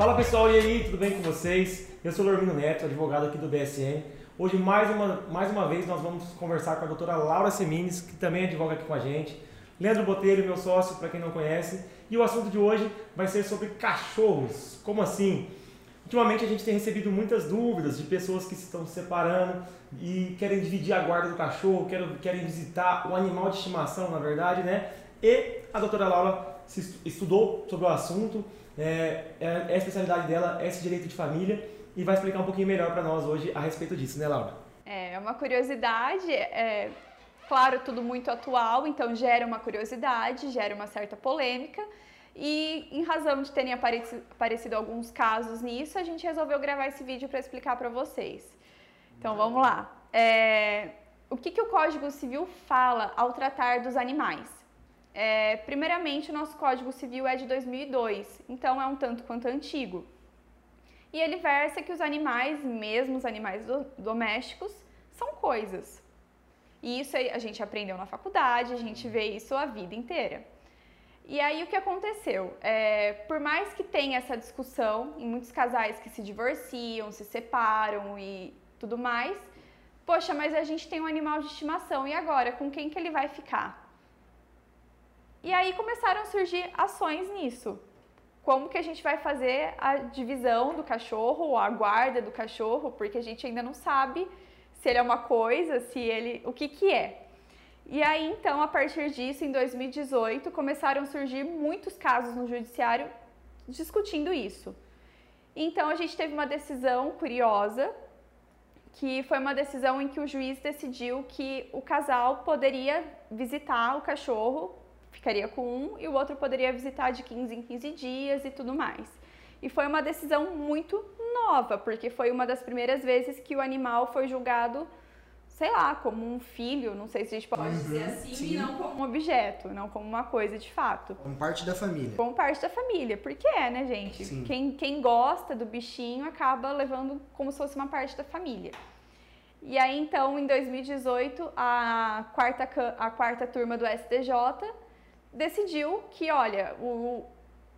Fala pessoal, e aí, tudo bem com vocês? Eu sou o Lormino Neto, advogado aqui do BSN. Hoje, mais uma, mais uma vez, nós vamos conversar com a doutora Laura Semines, que também advoga aqui com a gente. Leandro Botelho, meu sócio, para quem não conhece. E o assunto de hoje vai ser sobre cachorros. Como assim? Ultimamente a gente tem recebido muitas dúvidas de pessoas que estão se separando e querem dividir a guarda do cachorro, querem, querem visitar o animal de estimação, na verdade, né? E a doutora Laura estudou sobre o assunto, é, é, é a especialidade dela, é esse direito de família e vai explicar um pouquinho melhor para nós hoje a respeito disso, né, Laura? É uma curiosidade, é, claro, tudo muito atual, então gera uma curiosidade, gera uma certa polêmica. E em razão de terem aparecido, aparecido alguns casos nisso, a gente resolveu gravar esse vídeo para explicar para vocês. Então vamos lá. É, o que, que o Código Civil fala ao tratar dos animais? É, primeiramente, o nosso Código Civil é de 2002, então é um tanto quanto antigo. E ele versa que os animais, mesmo os animais do, domésticos, são coisas. E isso a gente aprendeu na faculdade, a gente vê isso a vida inteira. E aí o que aconteceu? É, por mais que tenha essa discussão em muitos casais que se divorciam, se separam e tudo mais, poxa, mas a gente tem um animal de estimação e agora com quem que ele vai ficar? E aí começaram a surgir ações nisso. Como que a gente vai fazer a divisão do cachorro a guarda do cachorro, porque a gente ainda não sabe se ele é uma coisa, se ele, o que que é. E aí então, a partir disso, em 2018, começaram a surgir muitos casos no judiciário discutindo isso. Então a gente teve uma decisão curiosa, que foi uma decisão em que o juiz decidiu que o casal poderia visitar o cachorro ficaria com um e o outro poderia visitar de 15 em 15 dias e tudo mais. E foi uma decisão muito nova, porque foi uma das primeiras vezes que o animal foi julgado, sei lá, como um filho, não sei se a gente pode uhum, dizer assim, sim. e não como um objeto, não como uma coisa de fato. Como parte da família. Como parte da família, porque é, né, gente? Quem, quem gosta do bichinho acaba levando como se fosse uma parte da família. E aí, então, em 2018, a quarta, a quarta turma do STJ decidiu que, olha, o,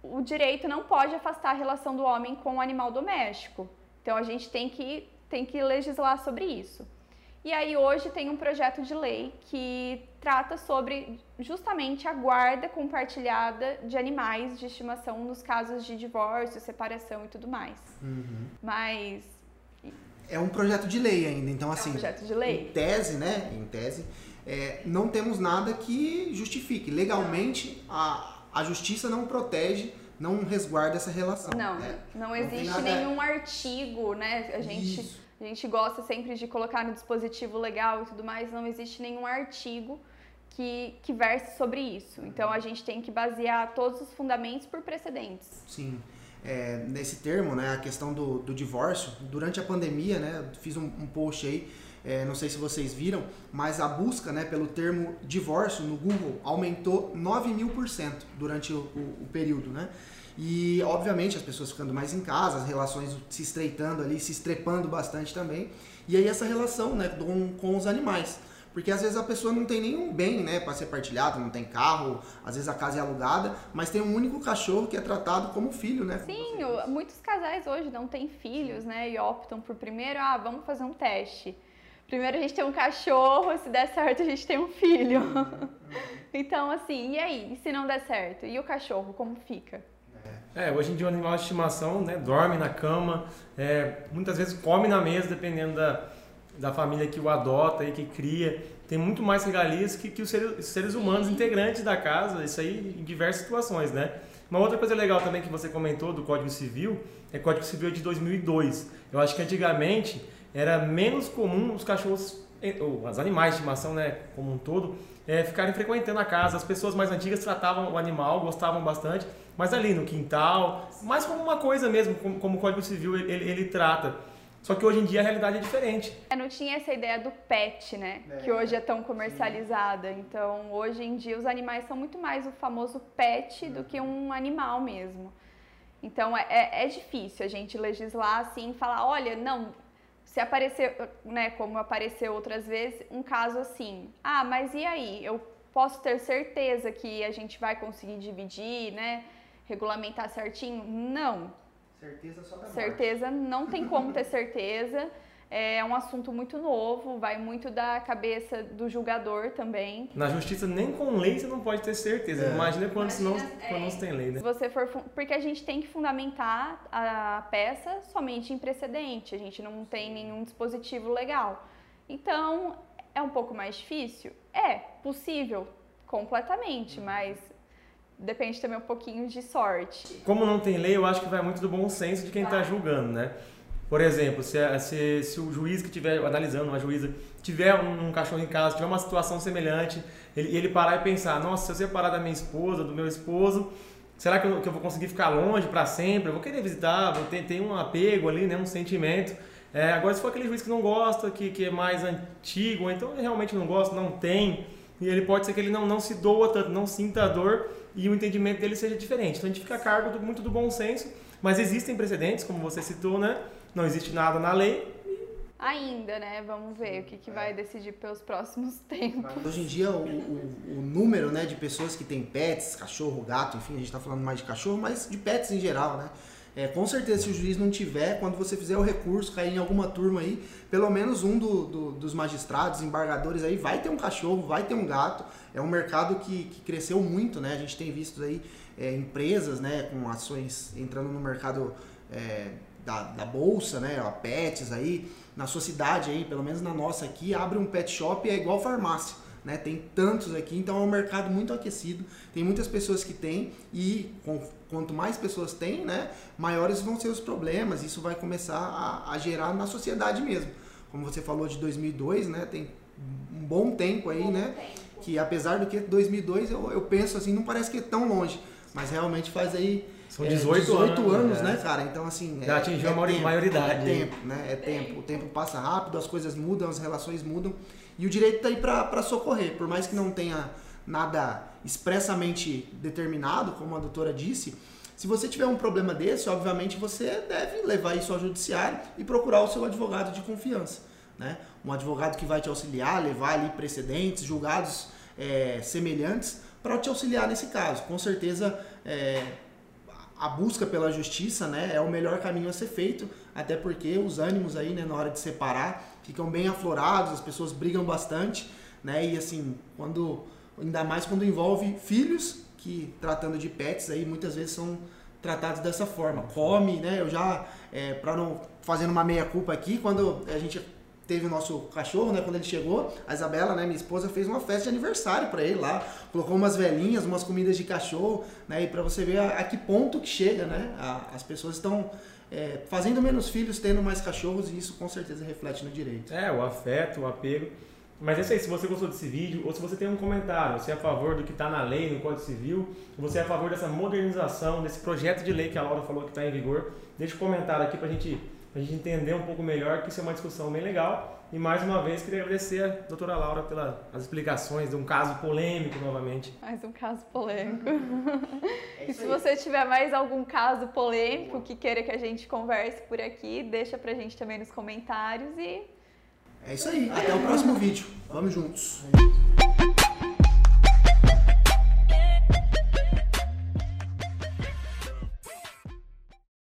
o direito não pode afastar a relação do homem com o animal doméstico. Então a gente tem que, tem que legislar sobre isso. E aí hoje tem um projeto de lei que trata sobre justamente a guarda compartilhada de animais de estimação nos casos de divórcio, separação e tudo mais. Uhum. Mas é um projeto de lei ainda, então assim. É um assim, projeto de lei. Em tese, né? Em tese, é, não temos nada que justifique. Legalmente, a, a justiça não protege, não resguarda essa relação. Não, né? não existe não nenhum artigo, né? A gente, a gente gosta sempre de colocar no dispositivo legal e tudo mais, não existe nenhum artigo que, que verse sobre isso. Então a gente tem que basear todos os fundamentos por precedentes. Sim. É, nesse termo, né, a questão do, do divórcio, durante a pandemia, né, fiz um, um post aí é, não sei se vocês viram, mas a busca né, pelo termo divórcio no Google aumentou 9 mil por cento durante o, o, o, período, né? E, obviamente, as pessoas ficando mais em casa, as relações se estreitando ali, se estrepando bastante também. E aí essa relação né, com, com os animais. Porque às vezes a pessoa não tem nenhum bem, né, para ser partilhado, não tem carro, às vezes a casa é alugada, mas tem um único cachorro que é tratado como filho, né? Sim, muitos casais hoje não têm filhos, né, e optam por primeiro, ah, vamos fazer um teste. Primeiro a gente tem um cachorro, se der certo a gente tem um filho. Então, assim, e aí? E se não der certo? E o cachorro, como fica? É, hoje em dia o animal de estimação né, dorme na cama, é, muitas vezes come na mesa, dependendo da, da família que o adota e que cria. Tem muito mais regalias que, que os seres, seres humanos integrantes da casa, isso aí em diversas situações, né? Uma outra coisa legal também que você comentou do Código Civil, é o Código Civil de 2002. Eu acho que antigamente era menos comum os cachorros, ou os animais de estimação, né, como um todo, é, ficarem frequentando a casa. As pessoas mais antigas tratavam o animal, gostavam bastante, mas ali no quintal, mais como uma coisa mesmo, como, como o Código Civil ele, ele, trata. Só que hoje em dia a realidade é diferente. Eu não tinha essa ideia do pet, né? É, que hoje é tão comercializada. Sim. Então, hoje em dia, os animais são muito mais o famoso pet do que um animal mesmo. Então, é, é, é difícil a gente legislar assim e falar: olha, não, se aparecer, né, como apareceu outras vezes, um caso assim, ah, mas e aí? Eu posso ter certeza que a gente vai conseguir dividir, né, regulamentar certinho? Não. Certeza só da Certeza, não tem como ter certeza. É um assunto muito novo, vai muito da cabeça do julgador também. Na justiça, nem com lei você não pode ter certeza. É. Imagina quando, Imagina, não, é, quando não se tem lei, né? Se você for. Porque a gente tem que fundamentar a peça somente em precedente, a gente não tem nenhum dispositivo legal. Então, é um pouco mais difícil? É, possível, completamente, mas depende também um pouquinho de sorte. Como não tem lei, eu acho que vai muito do bom senso de quem está julgando, né? Por exemplo, se, se, se, o juiz que estiver analisando, uma juíza, tiver um, um, cachorro em casa, tiver uma situação semelhante, ele, ele parar e pensar, nossa, se eu separar da minha esposa, do meu esposo, será que eu, que eu vou conseguir ficar longe para sempre? Eu vou querer visitar, vou ter, ter um apego ali, né, um sentimento. É, agora, se for aquele juiz que não gosta, que, que é mais antigo, então ele realmente não gosta, não tem, e ele pode ser que ele não, não se doa tanto, não sinta a dor e o entendimento dele seja diferente. Então a gente fica a cargo do, muito do bom senso, mas existem precedentes, como você citou, né? não existe nada na lei. Ainda, né? Vamos ver o que, que vai é. decidir pelos próximos tempos. Hoje em dia, o, o, o, número né, de pessoas que têm pets, cachorro, gato, enfim, a gente está falando mais de cachorro, mas de pets em geral, né? É, com certeza, se o juiz não tiver, quando você fizer o recurso, cair em alguma turma aí, pelo menos um do, do, dos magistrados, embargadores aí, vai ter um cachorro, vai ter um gato. É um mercado que, que cresceu muito, né? A gente tem visto aí é, empresas né, com ações entrando no mercado é, da, da bolsa, né? A Pets aí, na sua cidade aí, pelo menos na nossa aqui, abre um pet shop é igual farmácia. Né? Tem tantos aqui, então é um mercado muito aquecido. Tem muitas pessoas que têm e com, quanto mais pessoas têm, né, maiores vão ser os problemas. Isso vai começar a, a, gerar na sociedade mesmo. Como você falou de 2002, né, tem um bom tempo aí, né, que apesar do que 2002 eu, eu penso assim, não parece que é tão longe, mas realmente faz aí são 18, é, 18 anos, anos né, cara? Então, assim. Já é, atingiu é a tempo, maioridade. É tempo, né? É tempo. O tempo passa rápido, as coisas mudam, as relações mudam. E o direito está aí para socorrer. Por mais que não tenha nada expressamente determinado, como a doutora disse, se você tiver um problema desse, obviamente você deve levar isso ao judiciário e procurar o seu advogado de confiança. Né? Um advogado que vai te auxiliar, levar ali precedentes, julgados é, semelhantes, para te auxiliar nesse caso. Com certeza. É, a busca pela justiça né, é o melhor caminho a ser feito, até porque os ânimos aí, né, na hora de separar, ficam bem aflorados, as pessoas brigam bastante, né, e assim, quando, ainda mais quando envolve filhos, que tratando de pets aí, muitas vezes são tratados dessa forma. Come, né, eu já, é, para não, fazendo uma meia culpa aqui, quando a gente teve o nosso cachorro, né? Quando ele chegou, a Isabela, né, minha esposa, fez uma festa de aniversário para ele lá, colocou umas velhinhas, umas comidas de cachorro, né? E para você ver a, a, que ponto que chega, né? A, as pessoas estão é, fazendo menos filhos, tendo mais cachorros e isso com certeza reflete no direito. É, o afeto, o apego. Mas é isso aí, se você gostou desse vídeo, ou se você tem um comentário, você é a favor do que está na lei, no Código Civil, você é a favor dessa modernização, desse projeto de lei que a Laura falou que está em vigor, deixa um comentário aqui para a gente a gente entender um pouco melhor, que isso é uma discussão bem legal. E mais uma vez queria agradecer a doutora Laura pelas explicações de um caso polêmico novamente. Mais um caso polêmico. É e se você tiver mais algum caso polêmico que queira que a gente converse por aqui, deixa pra gente também nos comentários e. É isso aí. Até o próximo vídeo. Vamos juntos.